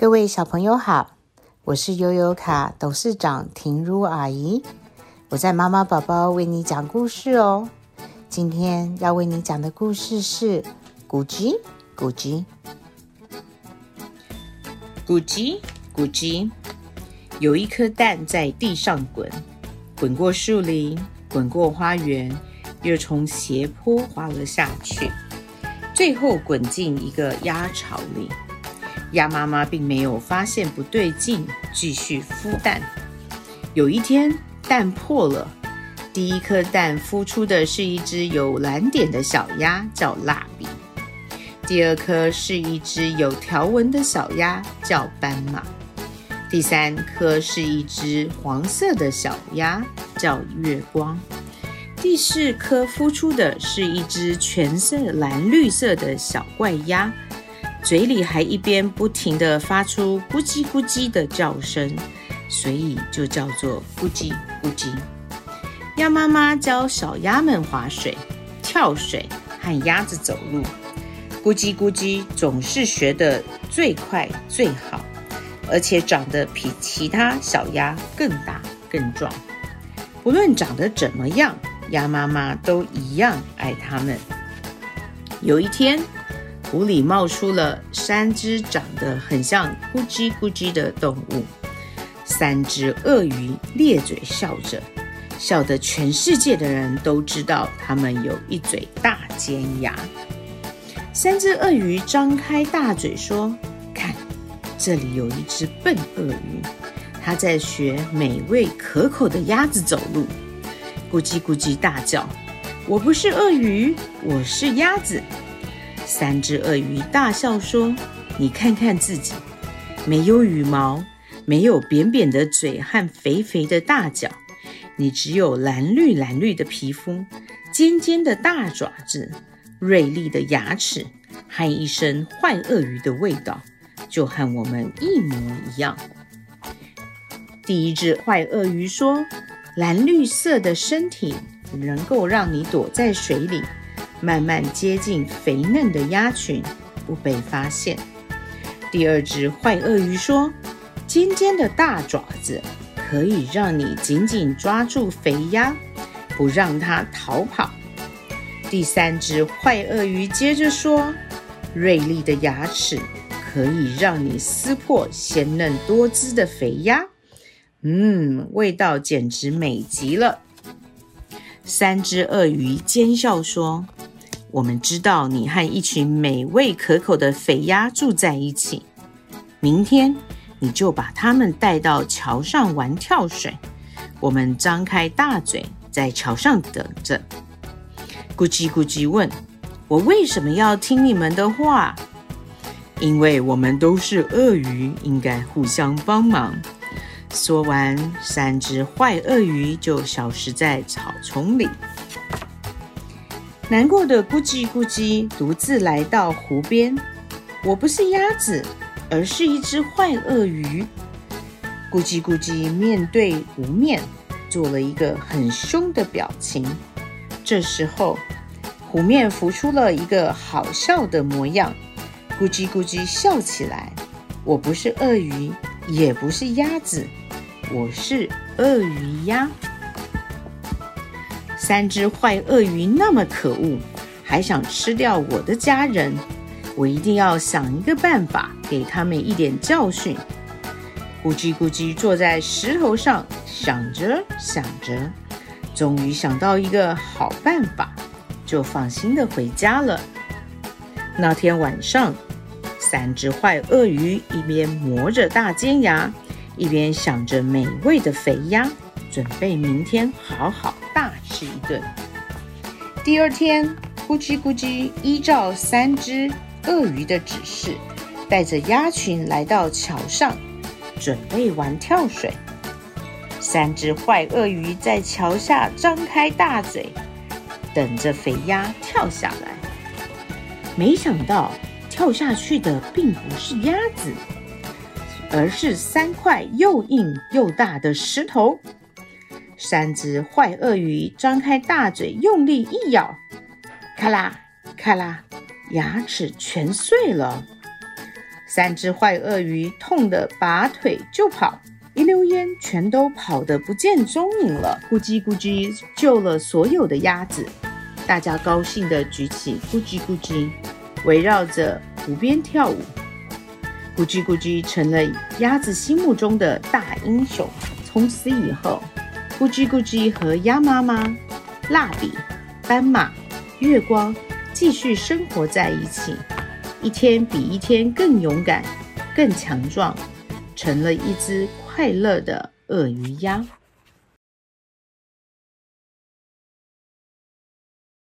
各位小朋友好，我是悠悠卡董事长婷如阿姨，我在妈妈宝宝为你讲故事哦。今天要为你讲的故事是咕叽咕叽咕叽咕叽，有一颗蛋在地上滚，滚过树林，滚过花园，又从斜坡滑了下去，最后滚进一个鸭巢里。鸭妈妈并没有发现不对劲，继续孵蛋。有一天，蛋破了，第一颗蛋孵出的是一只有蓝点的小鸭，叫蜡笔；第二颗是一只有条纹的小鸭，叫斑马；第三颗是一只黄色的小鸭，叫月光；第四颗孵出的是一只全色蓝绿色的小怪鸭。嘴里还一边不停地发出咕叽咕叽的叫声，所以就叫做咕叽咕叽。鸭妈妈教小鸭们划水、跳水和鸭子走路，咕叽咕叽总是学得最快最好，而且长得比其他小鸭更大更壮。不论长得怎么样，鸭妈妈都一样爱它们。有一天，湖里冒出了三只长得很像咕叽咕叽的动物，三只鳄鱼咧嘴笑着，笑得全世界的人都知道它们有一嘴大尖牙。三只鳄鱼张开大嘴说：“看，这里有一只笨鳄鱼，它在学美味可口的鸭子走路。”咕叽咕叽大叫：“我不是鳄鱼，我是鸭子。”三只鳄鱼大笑说：“你看看自己，没有羽毛，没有扁扁的嘴和肥肥的大脚，你只有蓝绿蓝绿的皮肤，尖尖的大爪子，锐利的牙齿，和一身坏鳄鱼的味道，就和我们一模一样。”第一只坏鳄鱼说：“蓝绿色的身体能够让你躲在水里。”慢慢接近肥嫩的鸭群，不被发现。第二只坏鳄鱼说：“尖尖的大爪子可以让你紧紧抓住肥鸭，不让它逃跑。”第三只坏鳄鱼接着说：“锐利的牙齿可以让你撕破鲜嫩多汁的肥鸭。”嗯，味道简直美极了。三只鳄鱼奸笑说。我们知道你和一群美味可口的肥鸭住在一起。明天你就把它们带到桥上玩跳水。我们张开大嘴在桥上等着。咕叽咕叽问：“我为什么要听你们的话？”因为我们都是鳄鱼，应该互相帮忙。说完，三只坏鳄鱼就消失在草丛里。难过的咕叽咕叽独自来到湖边。我不是鸭子，而是一只坏鳄鱼。咕叽咕叽面对湖面，做了一个很凶的表情。这时候，湖面浮出了一个好笑的模样。咕叽咕叽笑起来。我不是鳄鱼，也不是鸭子，我是鳄鱼鸭。三只坏鳄鱼那么可恶，还想吃掉我的家人。我一定要想一个办法，给他们一点教训。咕叽咕叽坐在石头上，想着想着，终于想到一个好办法，就放心的回家了。那天晚上，三只坏鳄鱼一边磨着大尖牙，一边想着美味的肥鸭，准备明天好好吃一顿。第二天，咕叽咕叽依照三只鳄鱼的指示，带着鸭群来到桥上，准备玩跳水。三只坏鳄鱼在桥下张开大嘴，等着肥鸭跳下来。没想到，跳下去的并不是鸭子，而是三块又硬又大的石头。三只坏鳄鱼张开大嘴，用力一咬，咔啦咔啦，牙齿全碎了。三只坏鳄鱼痛得拔腿就跑，一溜烟全都跑得不见踪影了。咕叽咕叽救了所有的鸭子，大家高兴地举起咕叽咕叽，围绕着湖边跳舞。咕叽咕叽成了鸭子心目中的大英雄。从此以后，咕叽咕叽和鸭妈妈、蜡笔、斑马、月光继续生活在一起。一天比一天更勇敢，更强壮，成了一只快乐的鳄鱼鸭。